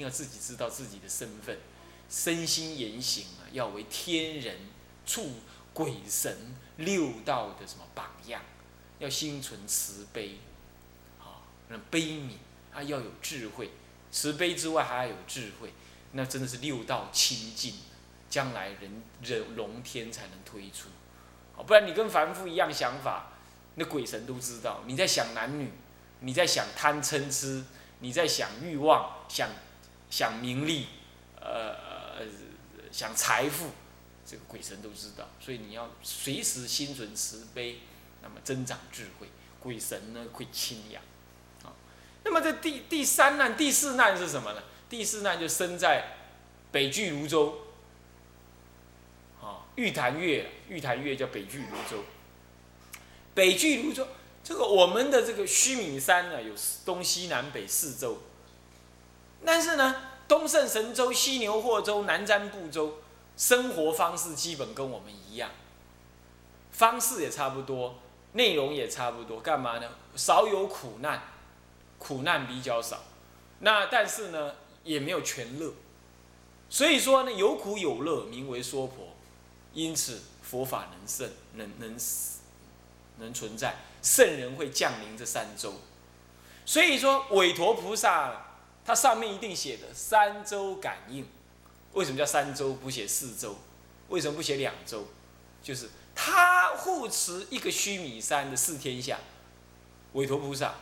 要自己知道自己的身份，身心言行啊，要为天人、畜、鬼神六道的什么榜样，要心存慈悲，啊，那悲悯啊，要有智慧，慈悲之外还要有智慧，那真的是六道清净，将来人人龙天才能推出，不然你跟凡夫一样想法，那鬼神都知道。你在想男女，你在想贪嗔痴。你在想欲望，想想名利，呃，想财富，这个鬼神都知道，所以你要随时心存慈悲，那么增长智慧，鬼神呢会亲养，啊，那么这第第三难、第四难是什么呢？第四难就生在北俱泸州，啊，玉潭月，玉潭月叫北俱泸州，北俱泸州。这个我们的这个须弥山呢，有东西南北四州，但是呢，东胜神州、西牛贺州、南瞻部洲，生活方式基本跟我们一样，方式也差不多，内容也差不多，干嘛呢？少有苦难，苦难比较少，那但是呢，也没有全乐，所以说呢，有苦有乐，名为娑婆，因此佛法能胜，能能能存在。圣人会降临这三周，所以说韦陀菩萨，它上面一定写的三周感应。为什么叫三周不写四周？为什么不写两周？就是他护持一个须弥山的四天下，韦陀菩萨。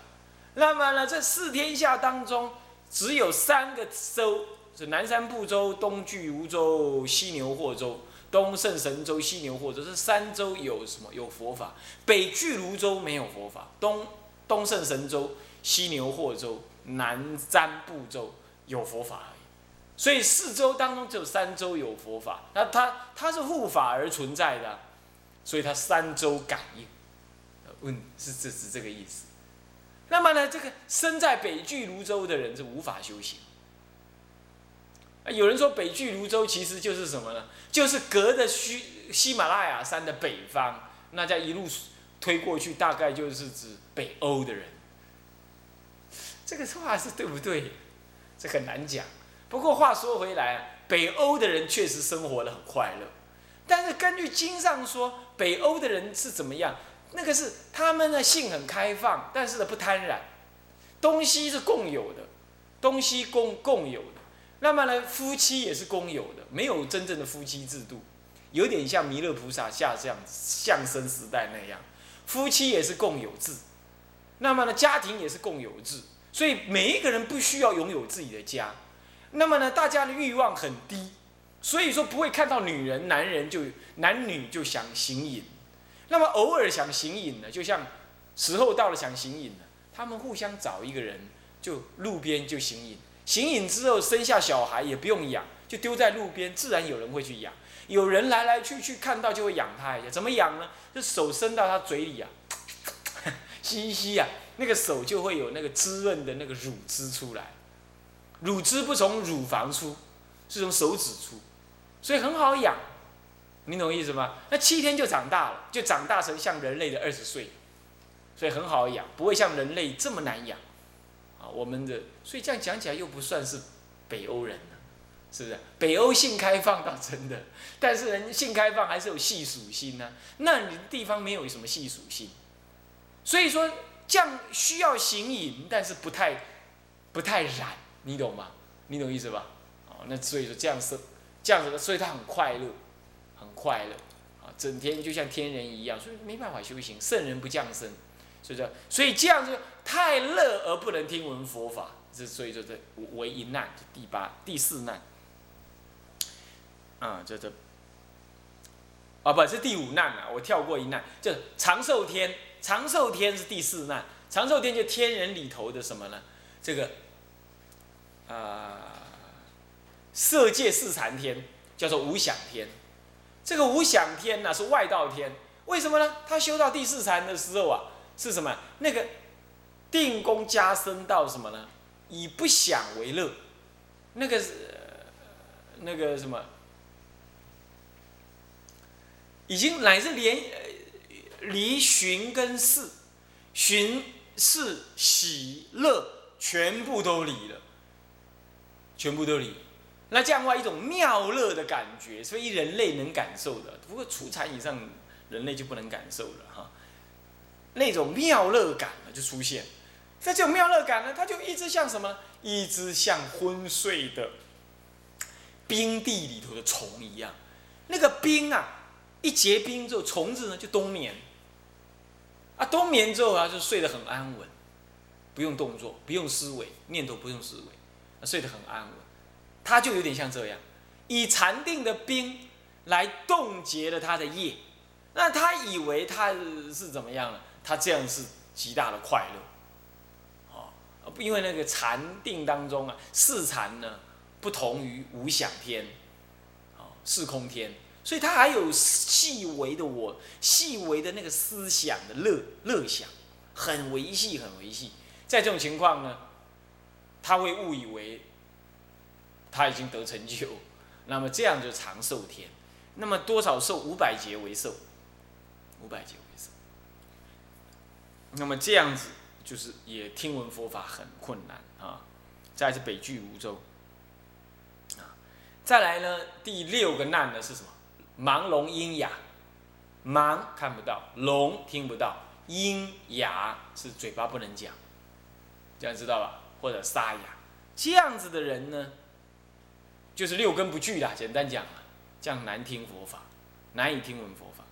那么呢，这四天下当中，只有三个州，是南山部洲、东俱泸州、西牛贺州。东胜神州、西牛贺州这三州有什么？有佛法。北俱泸州没有佛法。东东胜神州、西牛贺州、南瞻部洲有佛法而已。所以四周当中只有三州有佛法。那它它是护法而存在的，所以它三州感应。问是这是这个意思。那么呢，这个生在北俱泸州的人是无法修行。有人说北俱泸州其实就是什么呢？就是隔着西喜马拉雅山的北方，那在一路推过去，大概就是指北欧的人。这个话是对不对？这很难讲。不过话说回来啊，北欧的人确实生活的很快乐。但是根据经上说，北欧的人是怎么样？那个是他们的性很开放，但是呢不贪婪，东西是共有的，东西共共有的。那么呢，夫妻也是公有的，没有真正的夫妻制度，有点像弥勒菩萨下这样相生时代那样，夫妻也是共有制。那么呢，家庭也是共有制，所以每一个人不需要拥有自己的家。那么呢，大家的欲望很低，所以说不会看到女人、男人就男女就想行淫。那么偶尔想行淫呢，就像时候到了想行淫了，他们互相找一个人，就路边就行淫。行淫之后生下小孩也不用养，就丢在路边，自然有人会去养。有人来来去去看到就会养他一下，怎么养呢？就手伸到他嘴里啊，吸一吸啊，那个手就会有那个滋润的那个乳汁出来。乳汁不从乳房出，是从手指出，所以很好养。你懂意思吗？那七天就长大了，就长大成像人类的二十岁，所以很好养，不会像人类这么难养。啊，我们的所以这样讲起来又不算是北欧人了，是不是？北欧性开放倒真的，但是人性开放还是有系属性呢。那你地方没有什么系属性，所以说这样需要行淫，但是不太不太染，你懂吗？你懂意思吧？哦，那所以说这样是这样子的，所以他很快乐，很快乐啊，整天就像天人一样，所以没办法修行，圣人不降生。是不是？所以这样就太乐而不能听闻佛法，这所以说这为一难，第八、第四难。啊，这这，啊，不是第五难啊，我跳过一难，就长寿天。长寿天是第四难，长寿天就天人里头的什么呢？这个，啊，色界四禅天叫做无想天。这个无想天呢是外道天，为什么呢？他修到第四禅的时候啊。是什么？那个定功加深到什么呢？以不想为乐，那个是那个什么，已经乃至连离寻跟事，寻事喜乐全部都离了，全部都离。那这样的话，一种妙乐的感觉，所以人类能感受的，不过初禅以上人类就不能感受了哈。那种妙乐感呢，就出现。在这种妙乐感呢，它就一直像什么？一直像昏睡的冰地里头的虫一样。那个冰啊，一结冰之后，虫子呢就冬眠。啊，冬眠之后啊，就睡得很安稳，不用动作，不用思维，念头不用思维，睡得很安稳。他就有点像这样，以禅定的冰来冻结了他的业，那他以为他是怎么样呢？他这样是极大的快乐，哦，因为那个禅定当中啊，四禅呢不同于无想天，哦，四空天，所以他还有细微的我，细微的那个思想的乐乐想，很维系，很维系。在这种情况呢，他会误以为。他已经得成就，那么这样就长寿天，那么多少寿？五百劫为寿，五百劫为寿。那么这样子就是也听闻佛法很困难啊。再是北俱泸州，啊，再来呢第六个难呢是什么？盲聋喑哑，盲看不到，聋听不到，喑哑是嘴巴不能讲，这样知道吧？或者沙哑，这样子的人呢？就是六根不具啦，简单讲啊，这样难听佛法，难以听闻佛法，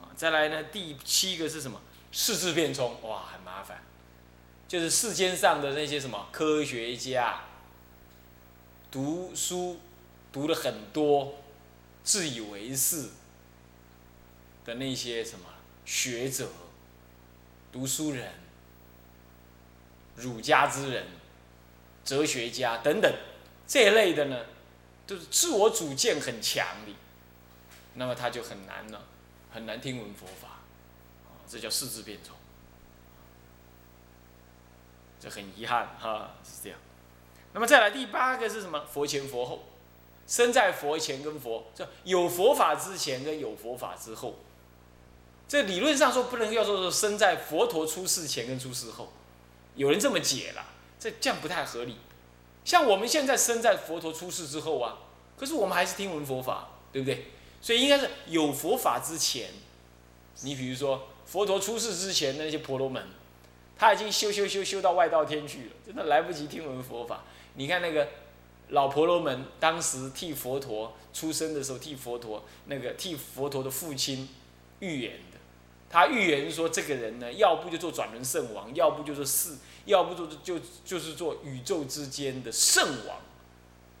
啊，再来呢，第七个是什么？四字变冲，哇，很麻烦，就是世间上的那些什么科学家，读书读了很多，自以为是的那些什么学者、读书人、儒家之人、哲学家等等这一类的呢。就是自我主见很强的，那么他就很难了，很难听闻佛法，啊，这叫四字变种，这很遗憾哈，是这样。那么再来第八个是什么？佛前佛后，身在佛前跟佛，这有佛法之前跟有佛法之后，这理论上说不能要说说身在佛陀出世前跟出世后，有人这么解了，这这样不太合理。像我们现在身在佛陀出世之后啊，可是我们还是听闻佛法，对不对？所以应该是有佛法之前，你比如说佛陀出世之前的那些婆罗门，他已经修修修修到外道天去了，真的来不及听闻佛法。你看那个老婆罗门，当时替佛陀出生的时候，替佛陀那个替佛陀的父亲预言的，他预言说这个人呢，要不就做转轮圣王，要不就做世。要不就就就是做宇宙之间的圣王，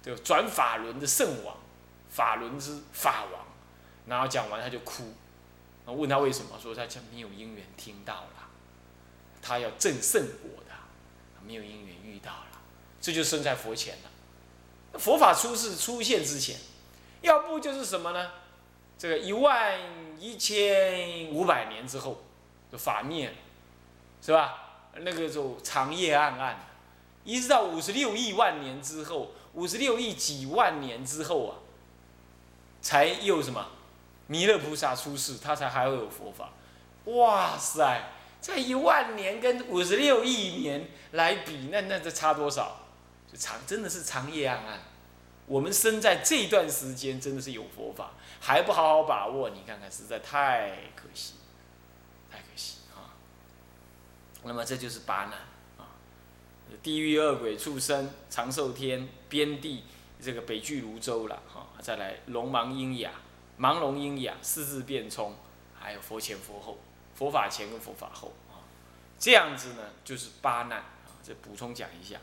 对转法轮的圣王，法轮之法王，然后讲完他就哭，问他为什么，说他讲没有因缘听到了，他要证圣果的，没有因缘遇到了，这就生在佛前了。佛法出世出现之前，要不就是什么呢？这个一万一千五百年之后，就法灭了，是吧？那个时候长夜暗暗，一直到五十六亿万年之后，五十六亿几万年之后啊，才又什么弥勒菩萨出世，他才还会有佛法。哇塞，这一万年跟五十六亿年来比，那那这差多少？长真的是长夜暗暗。我们生在这段时间，真的是有佛法，还不好好把握，你看看，实在太可惜。太可惜啊那么这就是八难啊，地狱恶鬼畜生长寿天边地这个北俱泸州了哈，再来龙盲喑哑，盲聋喑哑四字变冲，还有佛前佛后，佛法前跟佛法后啊，这样子呢就是八难啊，这补充讲一下。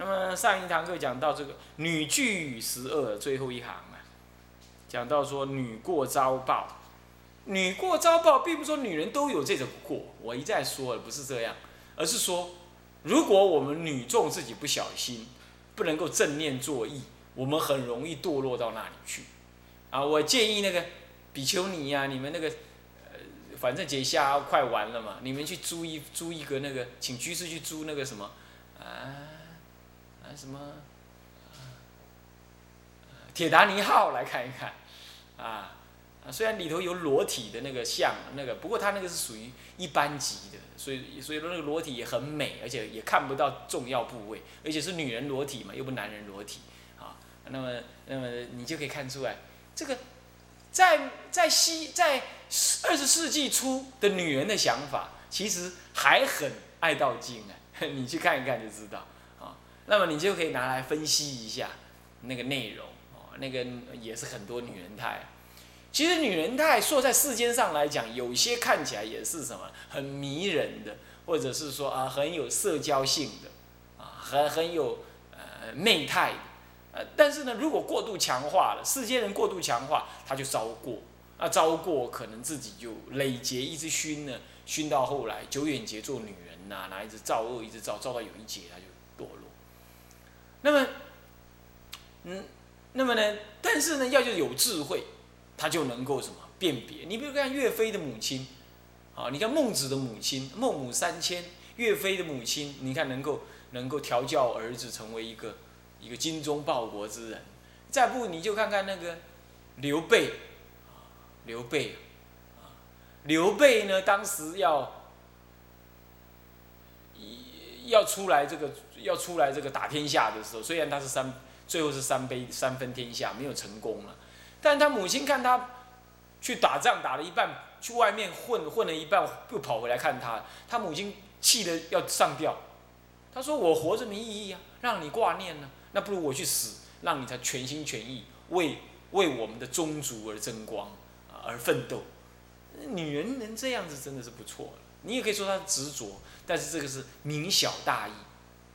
那么上一堂课讲到这个女具十二最后一行啊，讲到说女过遭报。女过遭报，并不是说女人都有这种过。我一再说了，不是这样，而是说，如果我们女众自己不小心，不能够正念作意，我们很容易堕落到那里去。啊，我建议那个比丘尼呀，你们那个，呃，反正节下快完了嘛，你们去租一租一个那个，请居士去租那个什么，啊，什么，铁达尼号来看一看，啊。啊，虽然里头有裸体的那个像那个，不过它那个是属于一般级的，所以所以说那个裸体也很美，而且也看不到重要部位，而且是女人裸体嘛，又不男人裸体，啊，那么那么你就可以看出来，这个在在西在二十世纪初的女人的想法，其实还很爱到精啊，你去看一看就知道，那么你就可以拿来分析一下那个内容，哦，那个也是很多女人态。其实女人态说在世间上来讲，有些看起来也是什么很迷人的，或者是说啊很有社交性的，啊很很有呃媚态的，呃但是呢，如果过度强化了，世间人过度强化，他就招过，那招过可能自己就累劫一直熏呢，熏到后来久远劫做女人呐，然后一直造恶，一直造，造到有一劫他就。那么，嗯，那么呢，但是呢，要就有智慧。他就能够什么辨别？你比如看岳飞的母亲，啊，你看孟子的母亲，孟母三迁，岳飞的母亲，你看能够能够调教儿子成为一个一个精忠报国之人。再不你就看看那个刘备，刘备，刘备呢，当时要要出来这个要出来这个打天下的时候，虽然他是三最后是三杯三分天下，没有成功了。但他母亲看他去打仗打了一半，去外面混混了一半，又跑回来看他。他母亲气得要上吊。他说：“我活着没意义啊，让你挂念呢，那不如我去死，让你才全心全意为为我们的宗族而争光，而奋斗。女人能这样子真的是不错了。你也可以说她执着，但是这个是明晓大义，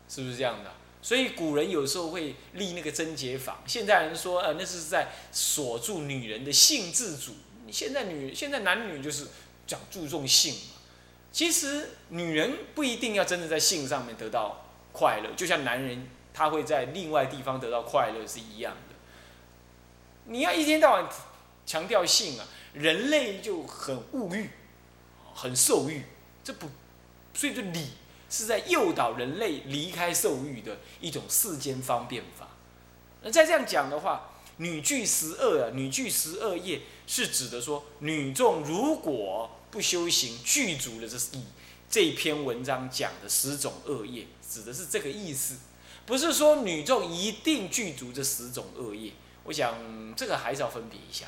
是不是这样的？”所以古人有时候会立那个贞洁坊，现在人说，呃，那是在锁住女人的性自主。现在女，现在男女就是讲注重性嘛。其实女人不一定要真的在性上面得到快乐，就像男人他会在另外地方得到快乐是一样的。你要一天到晚强调性啊，人类就很物欲，很受欲，这不，所以就理。是在诱导人类离开受欲的一种世间方便法。那再这样讲的话，女具十恶啊，女具十恶业是指的说，女众如果不修行，具足了这以这篇文章讲的十种恶业，指的是这个意思，不是说女众一定具足这十种恶业。我想这个还是要分别一下，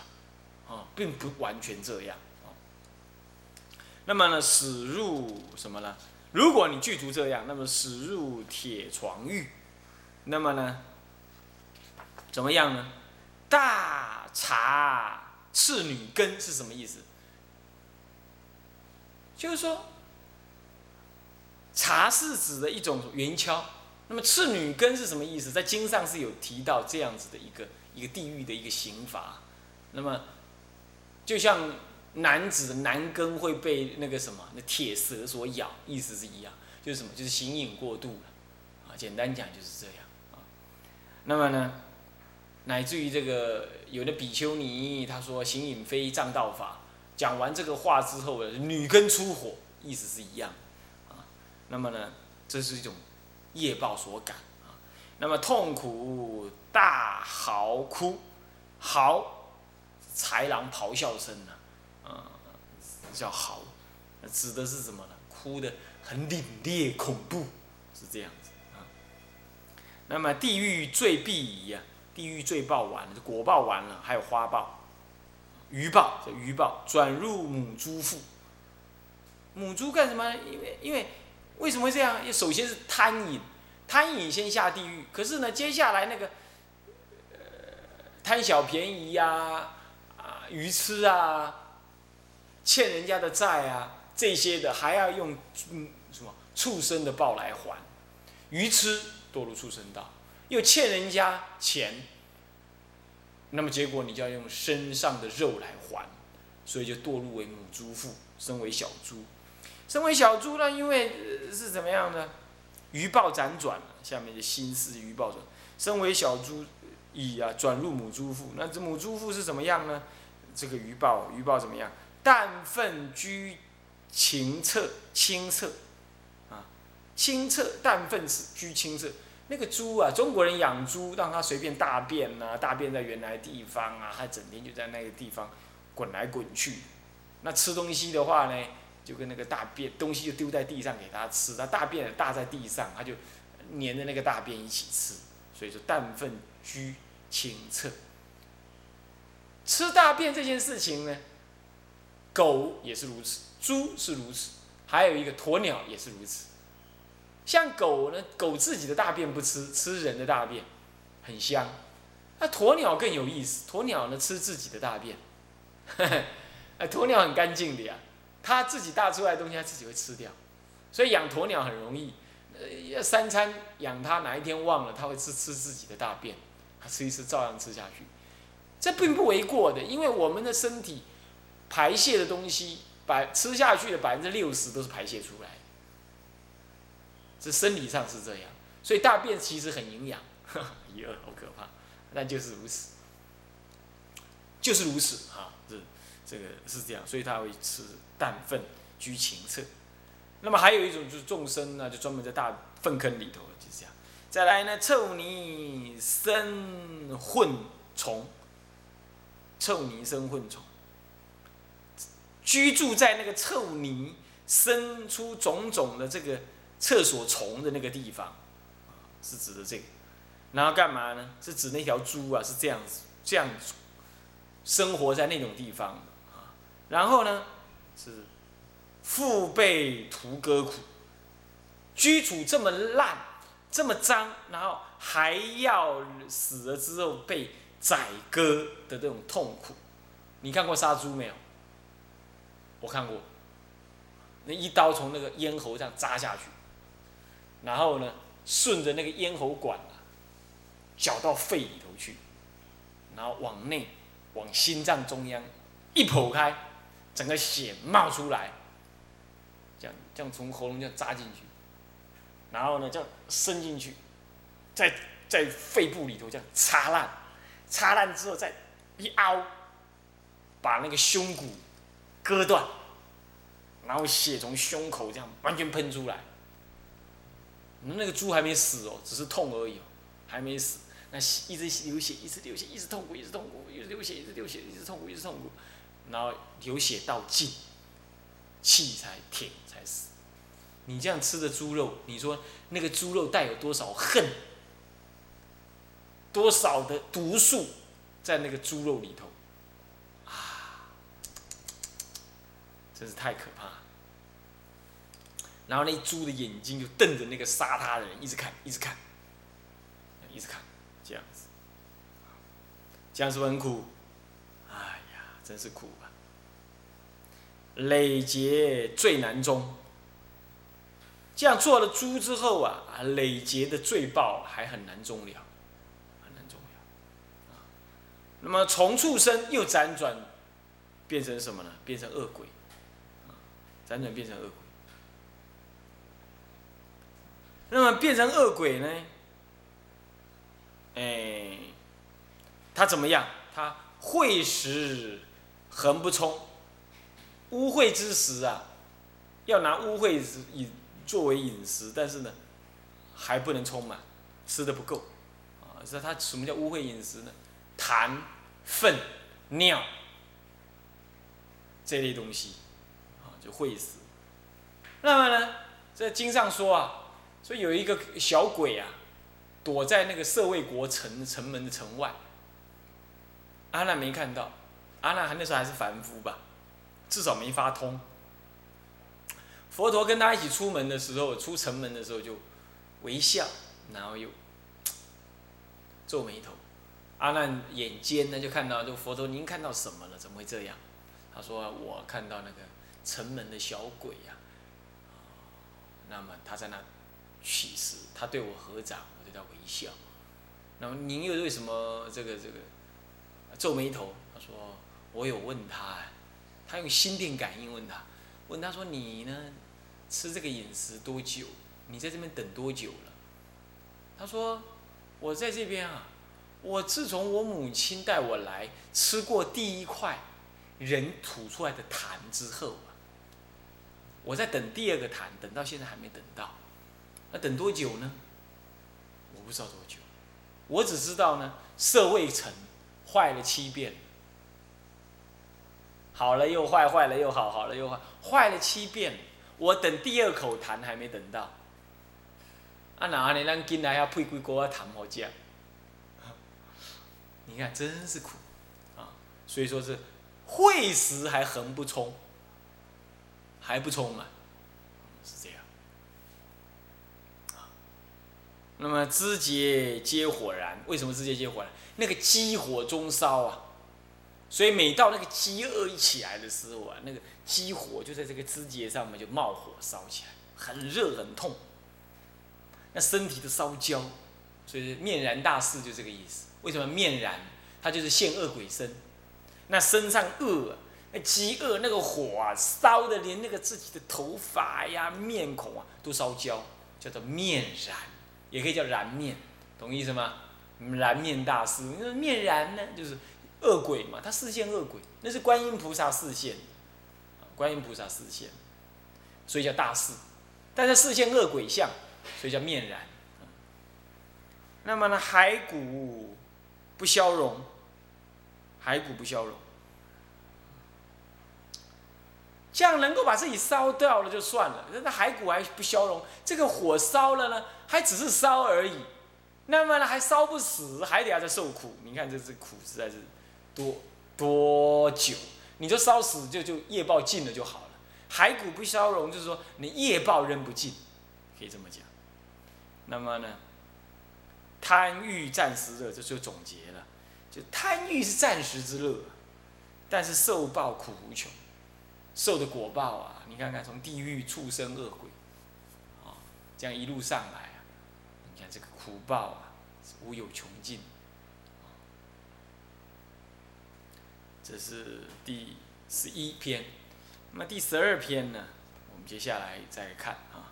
啊，并不完全这样啊。那么呢，使入什么呢？如果你具足这样，那么驶入铁床狱，那么呢，怎么样呢？大茶赤女根是什么意思？就是说，茶是指的一种圆锹，那么赤女根是什么意思？在经上是有提到这样子的一个一个地狱的一个刑罚，那么就像。男子的男根会被那个什么那铁蛇所咬，意思是一样，就是什么，就是形影过度了，啊，简单讲就是这样啊。那么呢，乃至于这个有的比丘尼他说形影非正道法，讲完这个话之后呢，女根出火，意思是一样，啊，那么呢，这是一种业报所感啊。那么痛苦大嚎哭，嚎，豺狼咆哮声呢。啊，叫嚎，指的是什么呢？哭的很凛冽恐怖，是这样子啊。那么地狱罪必矣啊，地狱罪报完了，果报完了，还有花报、余报，这余报转入母猪腹。母猪干什么？因为因为为什么会这样？首先是贪饮，贪饮先下地狱。可是呢，接下来那个呃贪小便宜呀，啊愚痴啊。欠人家的债啊，这些的还要用嗯什么畜生的报来还，愚痴堕入畜生道，又欠人家钱，那么结果你就要用身上的肉来还，所以就堕入为母猪腹，身为小猪，身为小猪呢，因为是怎么样呢？鱼报辗转下面的心思鱼报转，身为小猪，已啊转入母猪腹，那这母猪腹是怎么样呢？这个鱼报鱼报怎么样？淡粪居清澈，清澈啊，清澈淡粪是居清澈。那个猪啊，中国人养猪，让它随便大便呐，大便在原来地方啊，它整天就在那个地方滚来滚去。那吃东西的话呢，就跟那个大便东西就丢在地上给它吃，它大便大在地上，它就粘着那个大便一起吃。所以说氮粪居清澈。吃大便这件事情呢，狗也是如此，猪是如此，还有一个鸵鸟也是如此。像狗呢，狗自己的大便不吃，吃人的大便，很香。那鸵鸟更有意思，鸵鸟呢吃自己的大便，哎，鸵鸟很干净的呀，它自己大出来的东西它自己会吃掉，所以养鸵鸟很容易，呃，三餐养它，哪一天忘了，它会吃吃自己的大便，它吃一吃照样吃下去。这并不为过的，因为我们的身体排泄的东西，百吃下去的百分之六十都是排泄出来，这生理上是这样，所以大便其实很营养，一二好可怕，但就是如此，就是如此。啊，这这个是这样，所以他会吃氮粪居清澈。那么还有一种就是众生呢，就专门在大粪坑里头，就是这样。再来呢，臭泥生混虫。臭泥生混虫，居住在那个臭泥生出种种的这个厕所虫的那个地方，是指的这个。然后干嘛呢？是指那条猪啊，是这样子，这样子生活在那种地方啊。然后呢，是腹背涂割苦，居处这么烂，这么脏，然后还要死了之后被。宰割的这种痛苦，你看过杀猪没有？我看过，那一刀从那个咽喉这样扎下去，然后呢，顺着那个咽喉管啊，绞到肺里头去，然后往内往心脏中央一剖开，整个血冒出来，这样这样从喉咙这样扎进去，然后呢，这样伸进去，在在肺部里头这样插烂。擦烂之后再一凹，把那个胸骨割断，然后血从胸口这样完全喷出来。那个猪还没死哦，只是痛而已哦，还没死。那一直流血，一直流血，一直痛苦，一直痛苦，一直流血，一直流血，一直痛苦，一直痛苦，然后流血到尽，气才停才死。你这样吃的猪肉，你说那个猪肉带有多少恨？多少的毒素在那个猪肉里头真是太可怕。然后那猪的眼睛就瞪着那个杀他的人，一直看，一直看，一直看，这样子，这样是不是很苦？哎呀，真是苦啊！累劫最难终。这样做了猪之后啊，累劫的罪报还很难终了。那么从畜生又辗转变成什么呢？变成恶鬼，辗转变成恶鬼。那么变成恶鬼呢？哎，他怎么样？他会食横不充，污秽之食啊，要拿污秽饮作为饮食，但是呢，还不能充满，吃的不够啊。所以他什么叫污秽饮食呢？痰、粪、尿这类东西，就会死。那么呢，在经上说啊，说有一个小鬼啊，躲在那个舍卫国城城门的城外。阿难没看到，阿难还那时候还是凡夫吧，至少没发通。佛陀跟他一起出门的时候，出城门的时候就微笑，然后又 皱眉头。阿难眼尖呢，就看到，就佛陀，您看到什么了？怎么会这样？他说：“我看到那个城门的小鬼呀。”啊那么他在那起誓，他对我合掌，我对他微笑。那么您又为什么这个这个皱眉头？他说：“我有问他，他用心电感应问他，问他说你呢，吃这个饮食多久？你在这边等多久了？”他说：“我在这边啊。”我自从我母亲带我来吃过第一块人吐出来的痰之后，我在等第二个痰，等到现在还没等到，那等多久呢？我不知道多久，我只知道呢，舍卫城坏了七遍，好了又坏，坏了又好，好了又坏，坏了七遍，我等第二口痰还没等到。啊，哪呢？咱进来要配几锅痰好酱。你看，真是苦啊！所以说是会时还横不冲，还不冲啊，是这样。那么知节皆火燃，为什么知节皆火燃？那个激火中烧啊！所以每到那个饥饿一起来的时候啊，那个激火就在这个枝节上面就冒火烧起来，很热很痛，那身体都烧焦，所以面燃大士就这个意思。为什么面燃？他就是现恶鬼身，那身上恶，饥饿那个火啊，烧的连那个自己的头发呀、面孔啊都烧焦，叫做面燃，也可以叫燃面，懂意思吗？燃面大师，那面燃呢，就是恶鬼嘛，他视现恶鬼，那是观音菩萨视现，观音菩萨视现，所以叫大士，但是视现恶鬼相，所以叫面燃。那么呢，骸骨不消融，骸骨不消融，这样能够把自己烧掉了就算了，那骸骨还不消融，这个火烧了呢，还只是烧而已。那么呢，还烧不死，还得要再受苦。你看这这苦实在是多多久？你就烧死就就业报尽了就好了。骸骨不消融，就是说你业报扔不尽，可以这么讲。那么呢，贪欲暂时乐，这就总结了。就贪欲是暂时之乐，但是受报苦无穷，受的果报啊，你看看从地狱、畜生、恶鬼，啊，这样一路上来啊，你看。这个苦报啊，无有穷尽。这是第十一篇，那么第十二篇呢？我们接下来再看啊。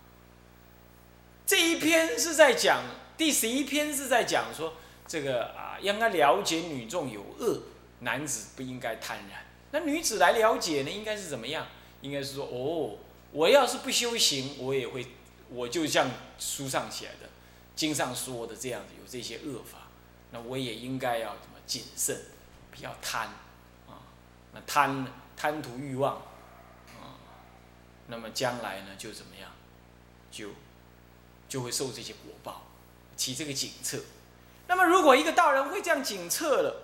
这一篇是在讲，第十一篇是在讲说，这个啊，应该了解女众有恶，男子不应该贪婪。那女子来了解呢，应该是怎么样？应该是说，哦，我要是不修行，我也会，我就像书上写的。经上说的这样子有这些恶法，那我也应该要怎么谨慎，不要贪，啊，那贪贪图欲望，啊，那么将来呢就怎么样，就就会受这些果报，起这个警策。那么如果一个道人会这样警策了，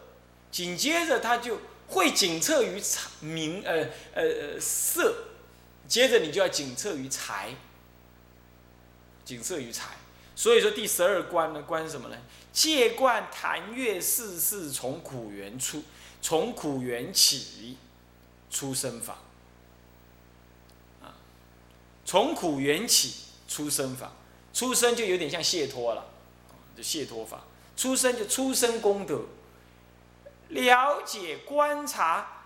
紧接着他就会警策于财名，呃呃色，接着你就要警策于财，警策于财。所以说第十二关呢，关什么呢？戒观谈月世事从苦缘出，从苦缘起，出生法。啊，从苦缘起出生法，出生就有点像解脱了，就解脱法。出生就出生功德，了解观察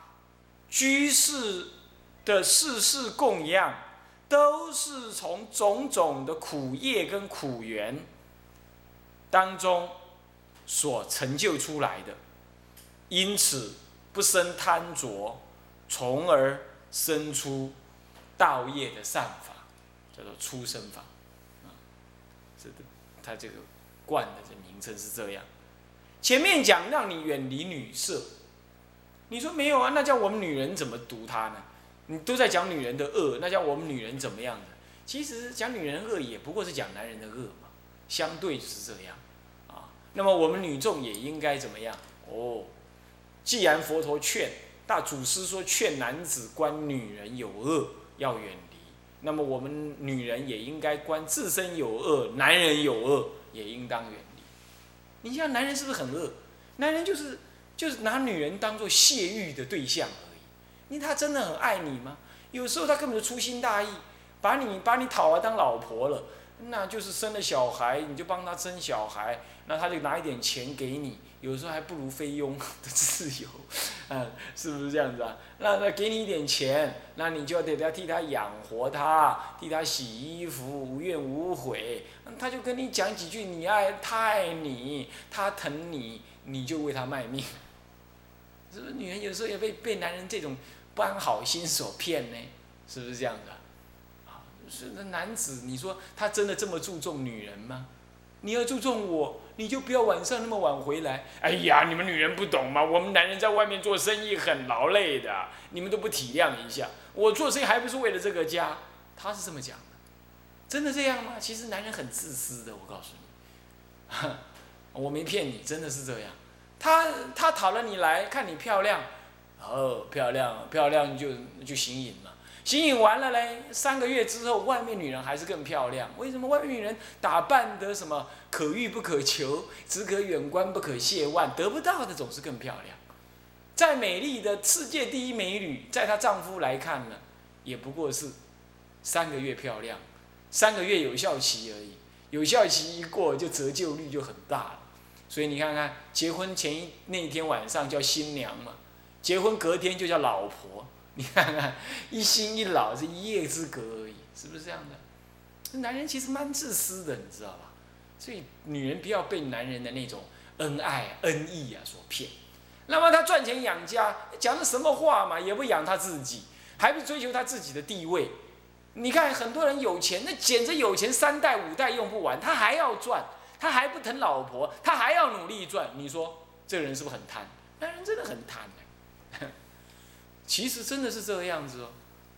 居士的世事供养。都是从种种的苦业跟苦缘当中所成就出来的，因此不生贪着，从而生出道业的善法，叫做出生法。啊，这个他这个观的这名称是这样。前面讲让你远离女色，你说没有啊？那叫我们女人怎么读它呢？你都在讲女人的恶，那叫我们女人怎么样的？其实讲女人恶也不过是讲男人的恶嘛，相对是这样，啊，那么我们女众也应该怎么样？哦，既然佛陀劝大祖师说劝男子观女人有恶要远离，那么我们女人也应该观自身有恶，男人有恶也应当远离。你像男人是不是很恶？男人就是就是拿女人当做泄欲的对象。因为他真的很爱你吗？有时候他根本就粗心大意，把你把你讨来当老婆了，那就是生了小孩，你就帮他生小孩，那他就拿一点钱给你，有时候还不如菲佣 的自由，嗯，是不是这样子啊？那那给你一点钱，那你就得要替他养活他，替他洗衣服，无怨无悔，他就跟你讲几句，你爱他爱你，他疼你，你就为他卖命。是不是女人有时候也被被男人这种不安好心所骗呢？是不是这样的？啊，是那男子，你说他真的这么注重女人吗？你要注重我，你就不要晚上那么晚回来。哎呀，你们女人不懂吗？我们男人在外面做生意很劳累的，你们都不体谅一下。我做生意还不是为了这个家？他是这么讲的，真的这样吗？其实男人很自私的，我告诉你，我没骗你，真的是这样。他他讨了你来看你漂亮，哦，漂亮漂亮就就行淫了。吸引完了嘞，三个月之后，外面女人还是更漂亮。为什么外面女人打扮得什么可遇不可求，只可远观不可亵玩，得不到的总是更漂亮。再美丽的世界第一美女，在她丈夫来看呢，也不过是三个月漂亮，三个月有效期而已。有效期一过，就折旧率就很大了。所以你看看，结婚前一那一天晚上叫新娘嘛，结婚隔天就叫老婆。你看看，一新一老是一夜之隔而已，是不是这样的？男人其实蛮自私的，你知道吧？所以女人不要被男人的那种恩爱恩义啊所骗。那么他赚钱养家，讲的什么话嘛？也不养他自己，还不追求他自己的地位。你看很多人有钱，那简直有钱三代五代用不完，他还要赚，他还不疼老婆，他还要努力赚。你说这个人是不是很贪？男人真的很贪其实真的是这个样子哦，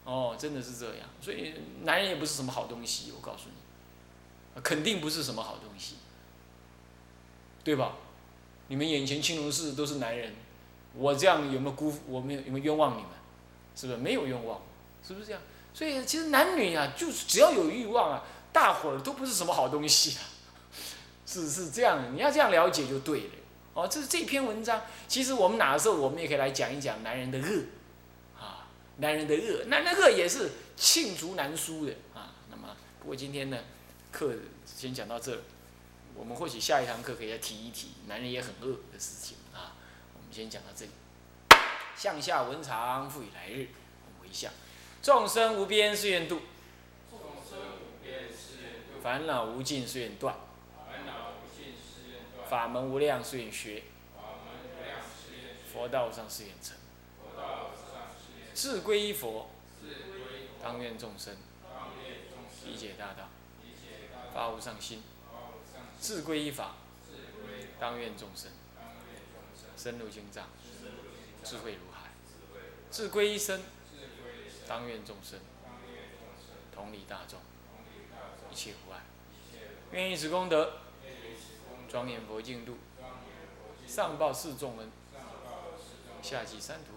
哦，真的是这样，所以男人也不是什么好东西，我告诉你，肯定不是什么好东西，对吧？你们眼前青龙寺都是男人，我这样有没有辜负？我没有有没有冤枉你们？是不是没有冤枉？是不是这样？所以其实男女啊，就是只要有欲望啊，大伙儿都不是什么好东西啊，是是这样的，你要这样了解就对了。哦，这是这篇文章，其实我们哪个时候我们也可以来讲一讲男人的恶。男人的恶，男人的恶也是罄竹难书的啊。那么，不过今天呢，课先讲到这，我们或许下一堂课可以再提一提男人也很恶的事情啊。我们先讲到这里。向下文长，复以来日。我们回向：众生无边誓愿度众生无边事，烦恼无尽誓愿断，烦恼无尽誓愿断法门无量誓愿学，佛道上誓愿成。自归依佛，当愿众生。理解大道，发无上心；自归依法，当愿众生。深入经藏，智慧如海；自归依身，当愿众生。同理大众，一切无碍。愿以此功德，庄严佛净土，上报四重恩，下济三途。